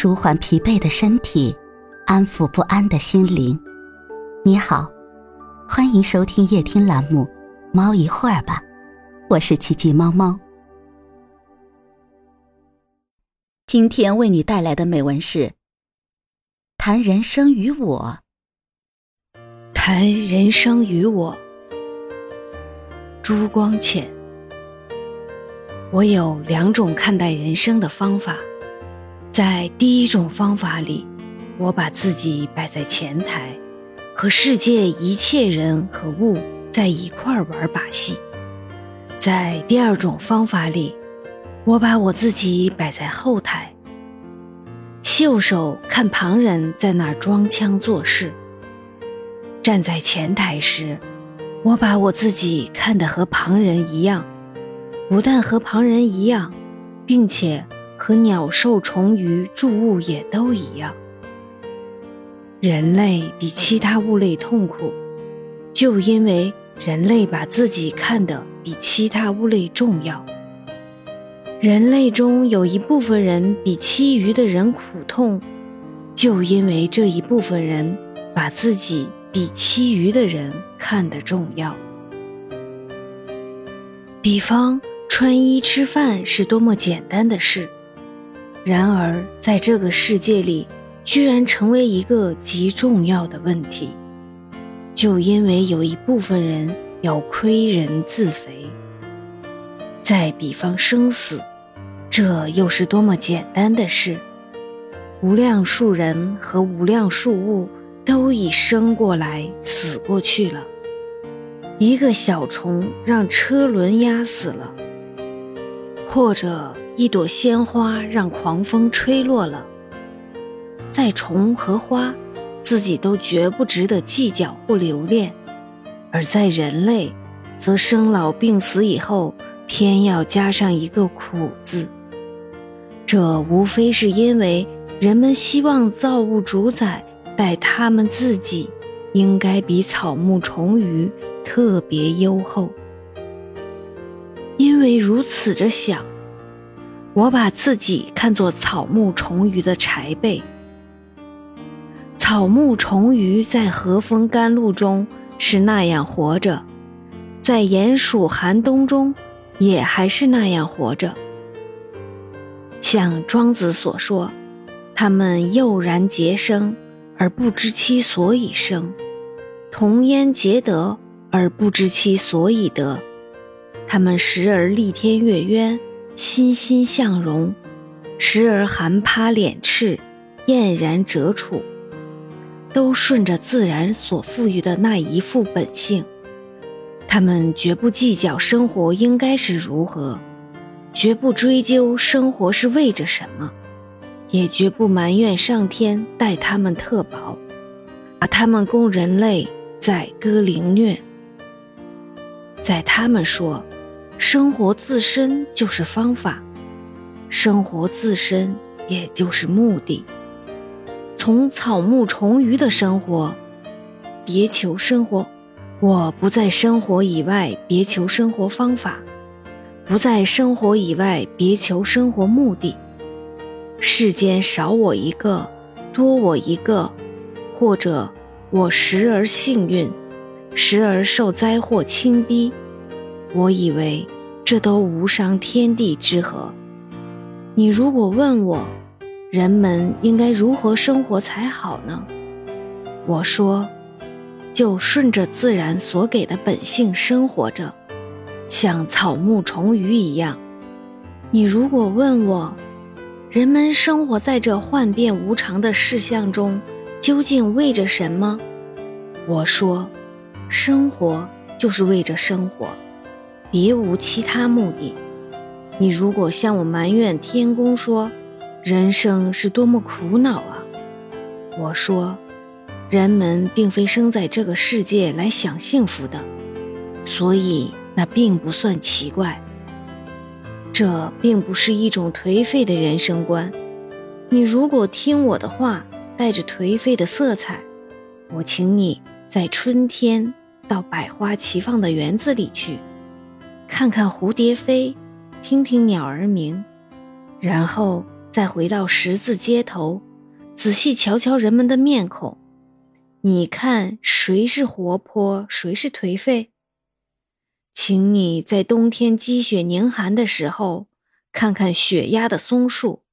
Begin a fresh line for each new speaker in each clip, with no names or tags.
舒缓疲惫的身体，安抚不安的心灵。你好，欢迎收听夜听栏目《猫一会儿吧》，我是奇迹猫猫。今天为你带来的美文是：谈人生与我，
谈人生与我。朱光潜，我有两种看待人生的方法。在第一种方法里，我把自己摆在前台，和世界一切人和物在一块儿玩把戏；在第二种方法里，我把我自己摆在后台，袖手看旁人在那儿装腔作势。站在前台时，我把我自己看得和旁人一样，不但和旁人一样，并且。和鸟兽虫鱼诸物也都一样，人类比其他物类痛苦，就因为人类把自己看得比其他物类重要。人类中有一部分人比其余的人苦痛，就因为这一部分人把自己比其余的人看得重要。比方穿衣吃饭是多么简单的事。然而，在这个世界里，居然成为一个极重要的问题，就因为有一部分人要亏人自肥。再比方生死，这又是多么简单的事！无量数人和无量数物都已生过来，死过去了。一个小虫让车轮压死了，或者。一朵鲜花让狂风吹落了，在虫和花，自己都绝不值得计较或留恋；而在人类，则生老病死以后，偏要加上一个苦字。这无非是因为人们希望造物主宰待他们自己，应该比草木虫鱼特别优厚。因为如此着想。我把自己看作草木虫鱼的柴辈。草木虫鱼在和风甘露中是那样活着，在炎暑寒冬中也还是那样活着。像庄子所说，他们悠然结生而不知其所以生，同焉结德而不知其所以得。他们时而立天月渊。欣欣向荣，时而含趴脸赤，厌然蛰处，都顺着自然所赋予的那一副本性。他们绝不计较生活应该是如何，绝不追究生活是为着什么，也绝不埋怨上天待他们特薄，把他们供人类宰割凌虐。在他们说。生活自身就是方法，生活自身也就是目的。从草木虫鱼的生活，别求生活；我不在生活以外别求生活方法，不在生活以外别求生活目的。世间少我一个，多我一个，或者我时而幸运，时而受灾祸侵逼。我以为这都无伤天地之和。你如果问我，人们应该如何生活才好呢？我说，就顺着自然所给的本性生活着，像草木虫鱼一样。你如果问我，人们生活在这幻变无常的世相中，究竟为着什么？我说，生活就是为着生活。别无其他目的。你如果向我埋怨天公说，人生是多么苦恼啊！我说，人们并非生在这个世界来享幸福的，所以那并不算奇怪。这并不是一种颓废的人生观。你如果听我的话，带着颓废的色彩，我请你在春天到百花齐放的园子里去。看看蝴蝶飞，听听鸟儿鸣，然后再回到十字街头，仔细瞧瞧人们的面孔，你看谁是活泼，谁是颓废？请你在冬天积雪凝寒的时候，看看雪压的松树，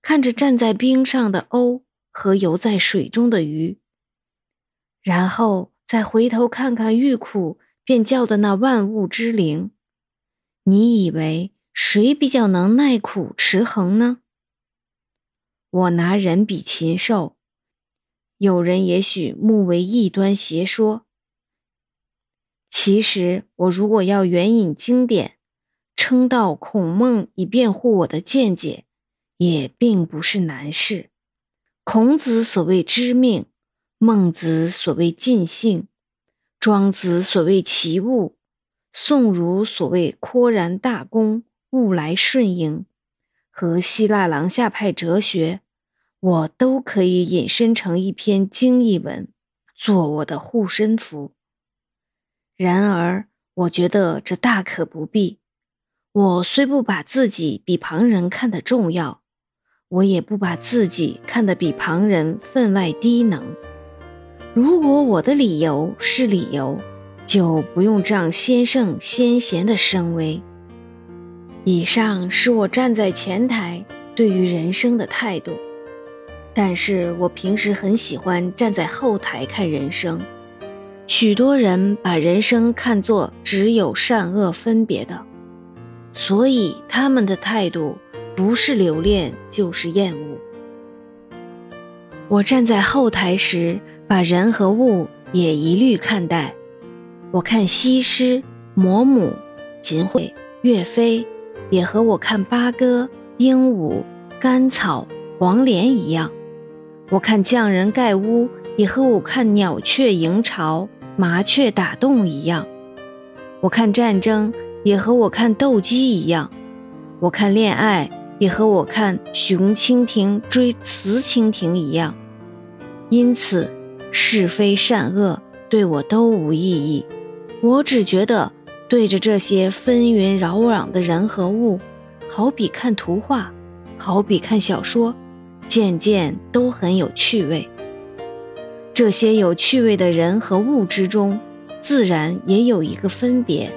看着站在冰上的鸥和游在水中的鱼，然后再回头看看遇苦便叫的那万物之灵，你以为？谁比较能耐苦持恒呢？我拿人比禽兽，有人也许目为异端邪说。其实我如果要援引经典，称道孔孟以辩护我的见解，也并不是难事。孔子所谓知命，孟子所谓尽性，庄子所谓齐物，宋儒所谓豁然大公。物来顺应和希腊廊下派哲学，我都可以引申成一篇经义文，做我的护身符。然而，我觉得这大可不必。我虽不把自己比旁人看得重要，我也不把自己看得比旁人分外低能。如果我的理由是理由，就不用仗先圣先贤的声威。以上是我站在前台对于人生的态度，但是我平时很喜欢站在后台看人生。许多人把人生看作只有善恶分别的，所以他们的态度不是留恋就是厌恶。我站在后台时，把人和物也一律看待。我看西施、嫫母、秦桧、岳飞。也和我看八哥、鹦鹉、甘草、黄连一样，我看匠人盖屋，也和我看鸟雀营巢、麻雀打洞一样；我看战争，也和我看斗鸡一样；我看恋爱，也和我看雄蜻蜓追雌蜻蜓一样。因此，是非善恶对我都无意义，我只觉得。对着这些纷纭扰攘的人和物，好比看图画，好比看小说，件件都很有趣味。这些有趣味的人和物之中，自然也有一个分别：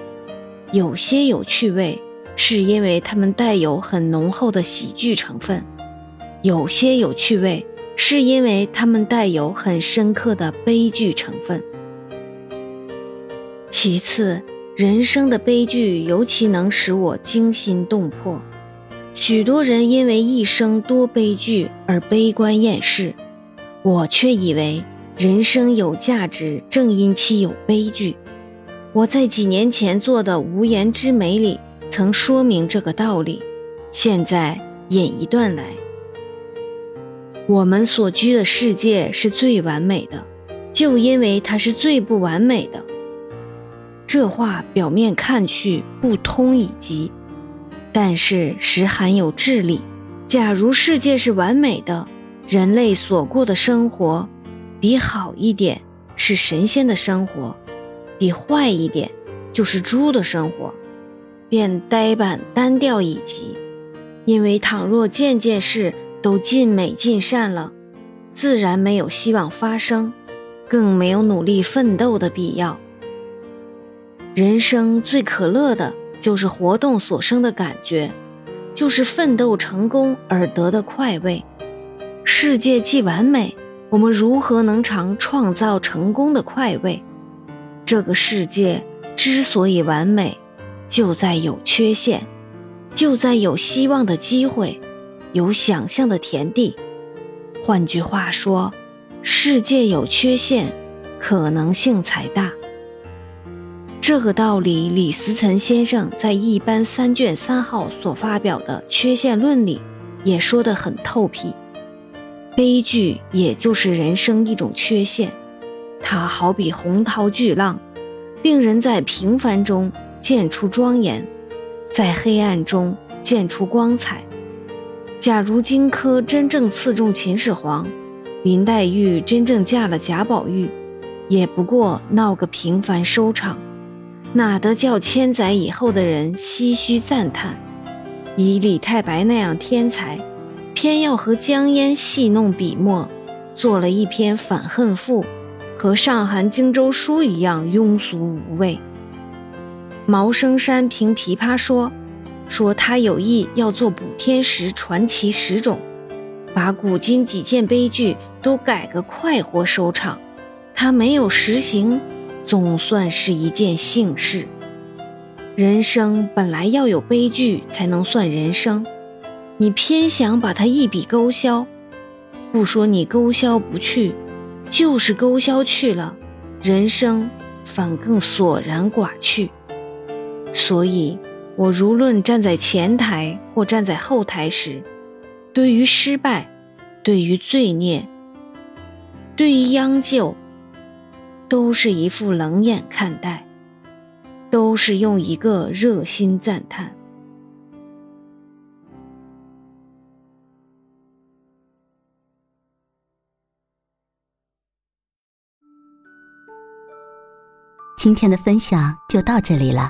有些有趣味，是因为它们带有很浓厚的喜剧成分；有些有趣味，是因为他们带有很深刻的悲剧成分。其次。人生的悲剧尤其能使我惊心动魄。许多人因为一生多悲剧而悲观厌世，我却以为人生有价值，正因其有悲剧。我在几年前做的《无言之美》里曾说明这个道理。现在引一段来：我们所居的世界是最完美的，就因为它是最不完美的。这话表面看去不通以及，但是实含有智理。假如世界是完美的，人类所过的生活，比好一点是神仙的生活，比坏一点就是猪的生活，便呆板单调以及。因为倘若件件事都尽美尽善了，自然没有希望发生，更没有努力奋斗的必要。人生最可乐的就是活动所生的感觉，就是奋斗成功而得的快慰。世界既完美，我们如何能尝创造成功的快慰？这个世界之所以完美，就在有缺陷，就在有希望的机会，有想象的田地。换句话说，世界有缺陷，可能性才大。这个道理，李思岑先生在一般三卷三号所发表的《缺陷论》里也说得很透辟。悲剧也就是人生一种缺陷，它好比洪涛巨浪，令人在平凡中见出庄严，在黑暗中见出光彩。假如荆轲真正刺中秦始皇，林黛玉真正嫁了贾宝玉，也不过闹个平凡收场。哪得叫千载以后的人唏嘘赞叹？以李太白那样天才，偏要和江淹戏弄笔墨，做了一篇反恨赋，和上韩荆州书一样庸俗无味。毛生山评琵琶说，说他有意要做补天石传奇十种，把古今几件悲剧都改个快活收场。他没有实行，总算是一件幸事。人生本来要有悲剧才能算人生，你偏想把它一笔勾销，不说你勾销不去，就是勾销去了，人生反更索然寡趣。所以，我如论站在前台或站在后台时，对于失败，对于罪孽，对于央救，都是一副冷眼看待，都是用一个热心赞叹。
今天的分享就到这里了。